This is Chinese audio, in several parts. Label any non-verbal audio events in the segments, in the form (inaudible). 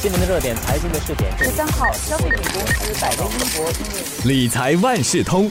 新闻的热点，财经的试点。十三号，消费品公司百威英博理财万事通，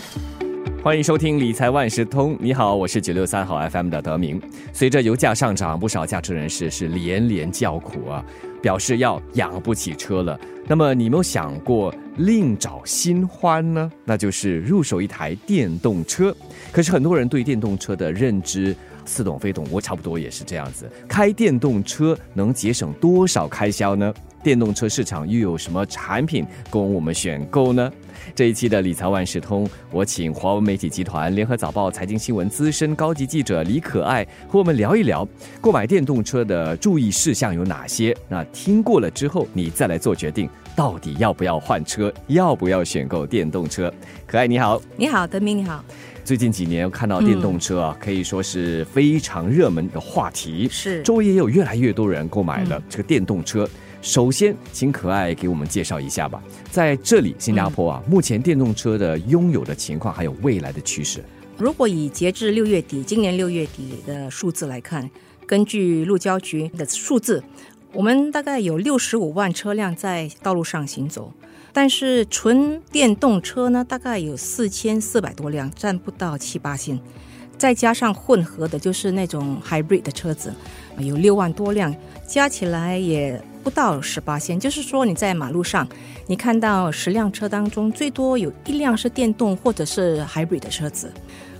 欢迎收听理财万事通。你好，我是九六三号 FM 的德明。随着油价上涨，不少驾车人士是连连叫苦啊，表示要养不起车了。那么你有没有想过另找新欢呢？那就是入手一台电动车。可是很多人对电动车的认知似懂非懂，我差不多也是这样子。开电动车能节省多少开销呢？电动车市场又有什么产品供我们选购呢？这一期的理财万事通，我请华文媒体集团联合早报财经新闻资深高级记者李可爱和我们聊一聊购买电动车的注意事项有哪些。那听过了之后，你再来做决定，到底要不要换车，要不要选购电动车？可爱你好，你好，德明你好，最近几年看到电动车啊，可以说是非常热门的话题，是周围也有越来越多人购买了这个电动车。首先，请可爱给我们介绍一下吧。在这里，新加坡啊，目前电动车的拥有的情况，还有未来的趋势。如果以截至六月底，今年六月底的数字来看，根据路交局的数字，我们大概有六十五万车辆在道路上行走，但是纯电动车呢，大概有四千四百多辆，占不到七八千。再加上混合的，就是那种 hybrid 的车子，有六万多辆，加起来也不到十八千。就是说你在马路上，你看到十辆车当中，最多有一辆是电动或者是 hybrid 的车子。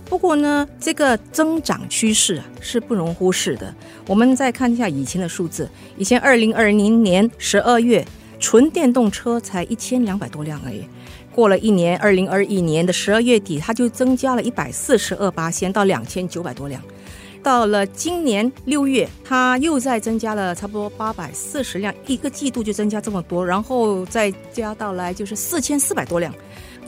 不过呢，这个增长趋势啊是不容忽视的。我们再看一下以前的数字，以前二零二零年十二月，纯电动车才一千两百多辆而已。过了一年，二零二一年的十二月底，它就增加了一百四十二八先到两千九百多辆。到了今年六月，它又再增加了差不多八百四十辆，一个季度就增加这么多，然后再加到来就是四千四百多辆。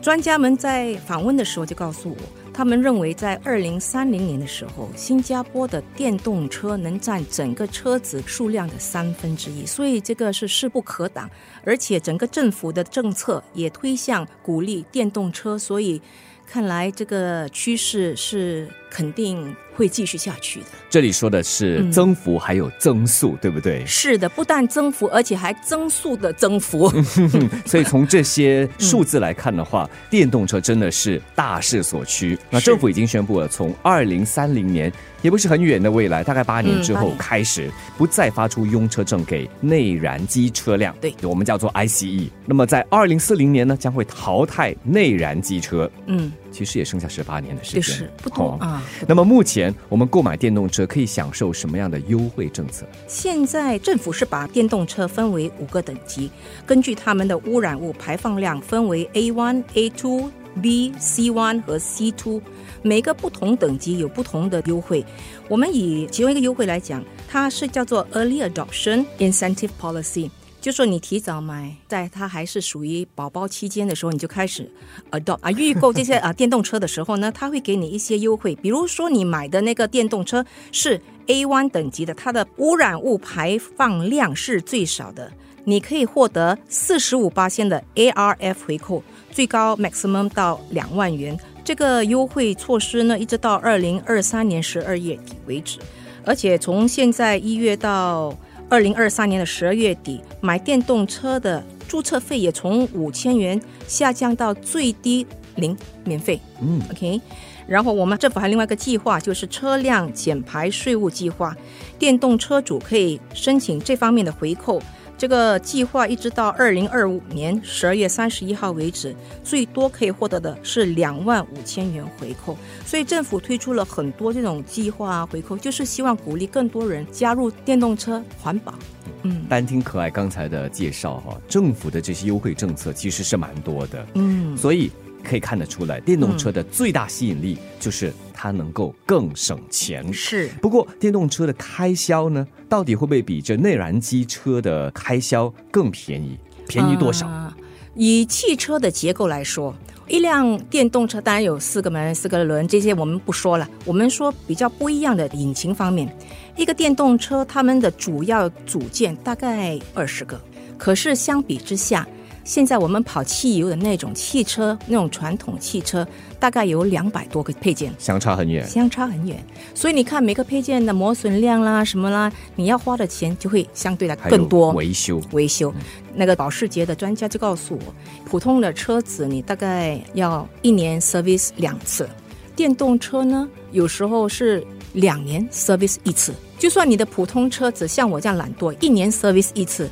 专家们在访问的时候就告诉我，他们认为在二零三零年的时候，新加坡的电动车能占整个车子数量的三分之一，所以这个是势不可挡。而且整个政府的政策也推向鼓励电动车，所以看来这个趋势是肯定会继续下去的。这里说的是增幅还有增速，对不对？是的，不但增幅，而且还增速的增幅。(laughs) 所以从这些数字来看的话，电动车真的是大势所趋。那政府已经宣布了，从二零三零年，也不是很远的未来，大概八年之后开始，不再发出拥车证给内燃机车辆。对，我们叫做 ICE。那么在二零四零年呢，将会淘汰内燃机车。嗯，其实也剩下十八年的时间，是不多啊。那么目前我们购买电动车可以享受什么样的优惠政策？现在政府是把电动车分为五个等级，根据它们的污染物排放量分为 A one、A two、B、C one 和 C two，每个不同等级有不同的优惠。我们以其中一个优惠来讲，它是叫做 Early Adoption Incentive Policy。就说你提早买，在它还是属于宝宝期间的时候，你就开始 adopt 啊预购这些 (laughs) 啊电动车的时候呢，它会给你一些优惠。比如说你买的那个电动车是 A one 等级的，它的污染物排放量是最少的，你可以获得四十五八千的 ARF 回扣，最高 maximum 到两万元。这个优惠措施呢，一直到二零二三年十二月底为止，而且从现在一月到。二零二三年的十二月底，买电动车的注册费也从五千元下降到最低零免费。嗯，OK。然后我们政府还另外一个计划，就是车辆减排税务计划，电动车主可以申请这方面的回扣。这个计划一直到二零二五年十二月三十一号为止，最多可以获得的是两万五千元回扣。所以政府推出了很多这种计划啊回扣，就是希望鼓励更多人加入电动车环保。嗯，单听可爱刚才的介绍哈，政府的这些优惠政策其实是蛮多的。嗯，所以可以看得出来，电动车的最大吸引力就是它能够更省钱。是，不过电动车的开销呢，到底会不会比这内燃机车的开销更便宜？便宜多少？啊以汽车的结构来说，一辆电动车当然有四个门、四个轮，这些我们不说了。我们说比较不一样的引擎方面，一个电动车它们的主要组件大概二十个，可是相比之下，现在我们跑汽油的那种汽车，那种传统汽车，大概有两百多个配件，相差很远。相差很远。所以你看每个配件的磨损量啦、什么啦，你要花的钱就会相对的更多。维修，维修，那个保时捷的专家就告诉我，普通的车子你大概要一年 service 两次，电动车呢有时候是两年 service 一次。就算你的普通车子像我这样懒惰，一年 service 一次，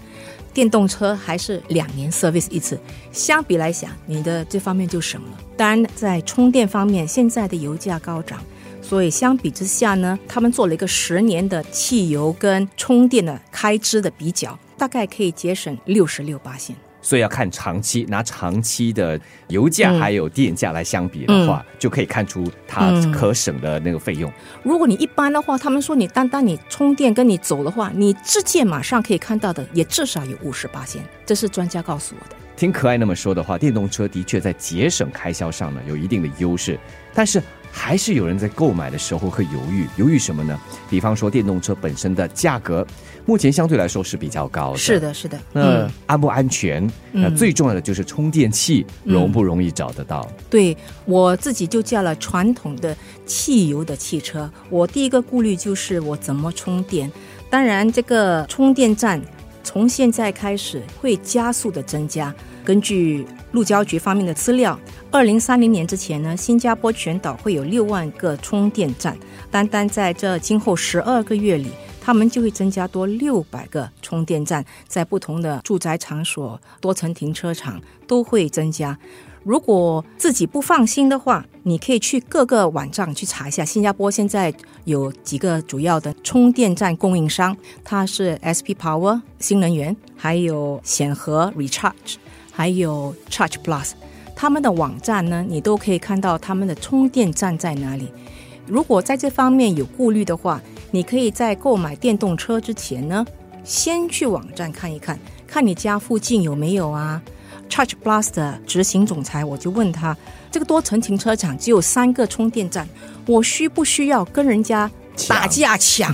电动车还是两年 service 一次，相比来讲，你的这方面就省了。当然，在充电方面，现在的油价高涨。所以相比之下呢，他们做了一个十年的汽油跟充电的开支的比较，大概可以节省六十六八线。所以要看长期，拿长期的油价嗯还有电价来相比的话，就可以看出它嗯可省的那个费用。如果你一般的话，他们说你单单你充电跟你走的话，你直接马上可以看到的也至少有五十八线，这是专家告诉我的。听可爱那么说的话，电动车的确在节省开销上呢有一定的优势，但是还是有人在购买的时候会犹豫，犹豫什么呢？比方说电动车本身的价格，目前相对来说是比较高的。是。的，是的，那安不安全？那嗯最重要的就是充电器容不容易找得到？对我自己就驾了传统的汽油的汽车，我第一个顾虑就是我怎么充电。当然，这个充电站从现在开始会加速的增加。根据路交局方面的资料，二零三零年之前呢，新加坡全岛会有六万个充电站，单单在这今后十二个月里。他们就会增加多六百个充电站，在不同的住宅场所、多层停车场都会增加。如果自己不放心的话，你可以去各个网站去查一下。新加坡现在有几个主要的充电站供应商，它是 SP Power 新能源，还有显和 Recharge，还有 Charge Plus。他们的网站呢，你都可以看到他们的充电站在哪里。如果在这方面有顾虑的话，你可以在购买电动车之前呢，先去网站看一看，看你家附近有没有啊。Charge Plus 的执行总裁，我就问他，这个多层停车场只有三个充电站，我需不需要跟人家打架抢？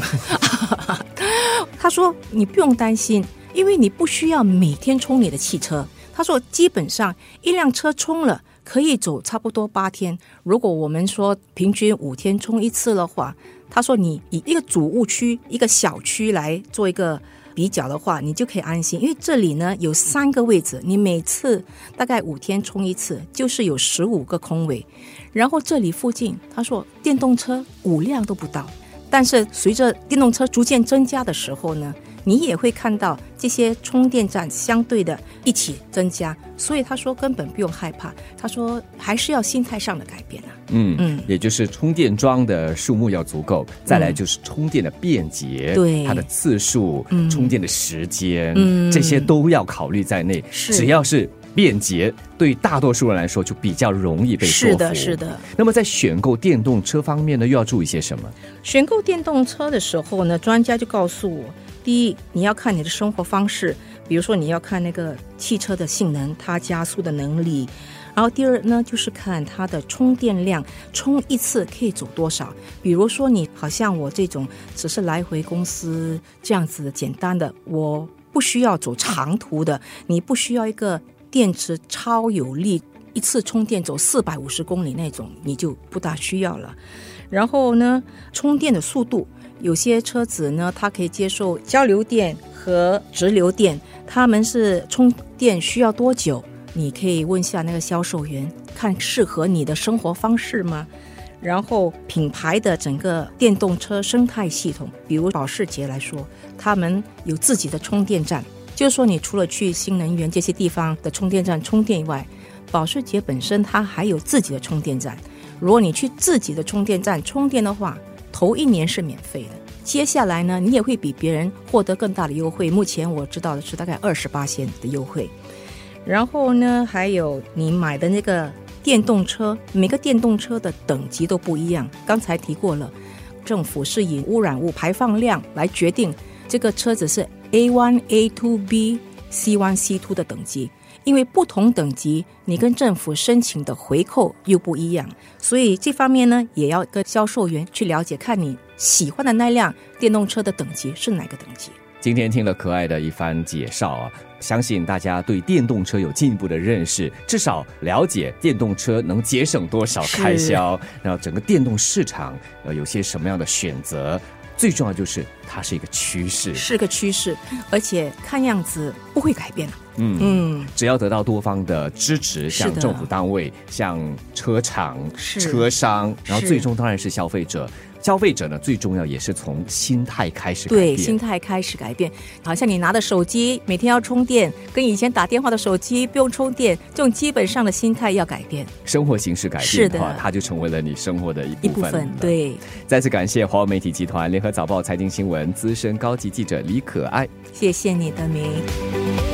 (laughs) 他说你不用担心，因为你不需要每天充你的汽车。他说基本上一辆车充了。可以走差不多八天。如果我们说平均五天充一次的话，他说你以一个主务区、一个小区来做一个比较的话，你就可以安心，因为这里呢有三个位置，你每次大概五天充一次，就是有十五个空位。然后这里附近，他说电动车五辆都不到，但是随着电动车逐渐增加的时候呢，你也会看到这些充电站相对的一起增加，所以他说根本不用害怕。他说还是要心态上的改变啊。嗯嗯也就是充电桩的数目要足够，再来就是充电的便捷，对它的次数，嗯充电的时间，嗯这些都要考虑在内。是只要是便捷，对大多数人来说就比较容易被说服。是的，是。的。那么在选购电动车方面呢，又要注意些什么？选购电动车的时候呢，专家就告诉我，第一，你要看你的生活方式，比如说你要看那个汽车的性能，它加速的能力。然后第二呢，就是看它的充电量，充一次可以走多少。比如说你好像我这种只是来回公司这样子简单的，我不需要走长途的，你不需要一个电池超有力，一次充电走四百五十公里那种，你就不大需要了。然后呢，充电的速度，有些车子呢，它可以接受交流电和直流电，他们是充电需要多久？你可以问下那个销售员，看适合你的生活方式吗？然后品牌的整个电动车生态系统，比如保时捷来说，他们有自己的充电站，就是说你除了去新能源这些地方的充电站充电以外，保时捷本身它还有自己的充电站。如果你去自己的充电站充电的话，头一年是免费的。接下来呢，你也会比别人获得更大的优惠。目前我知道的是大概二十八线的优惠。然后呢，还有你买的那个电动车，每个电动车的等级都不一样。刚才提过了，政府是以污染物排放量来决定这个车子是 A one、A two、B、C one、C two 的等级。因为不同等级，你跟政府申请的回扣又不一样，所以这方面呢，也要跟销售员去了解，看你喜欢的那辆电动车的等级是哪个等级。今天听了可爱的一番介绍啊，相信大家对电动车有进一步的认识，至少了解电动车能节省多少开销，然后整个电动市场呃有些什么样的选择。最重要就是它是一个趋势，是个趋势，而且看样子不会改变。嗯嗯，只要得到多方的支持，像政府单位、像车厂、车商，然后最终当然是消费者。消费者呢，最重要也是从心态开始改变对，心态开始改变。好像你拿的手机每天要充电，跟以前打电话的手机不用充电，这种基本上的心态要改变生活形式改是的变的话，它就成为了你生活的一一部分。部分。，对，再次感谢华为媒体集团联合早报财经新闻资深高级记者李可爱。谢谢你的名。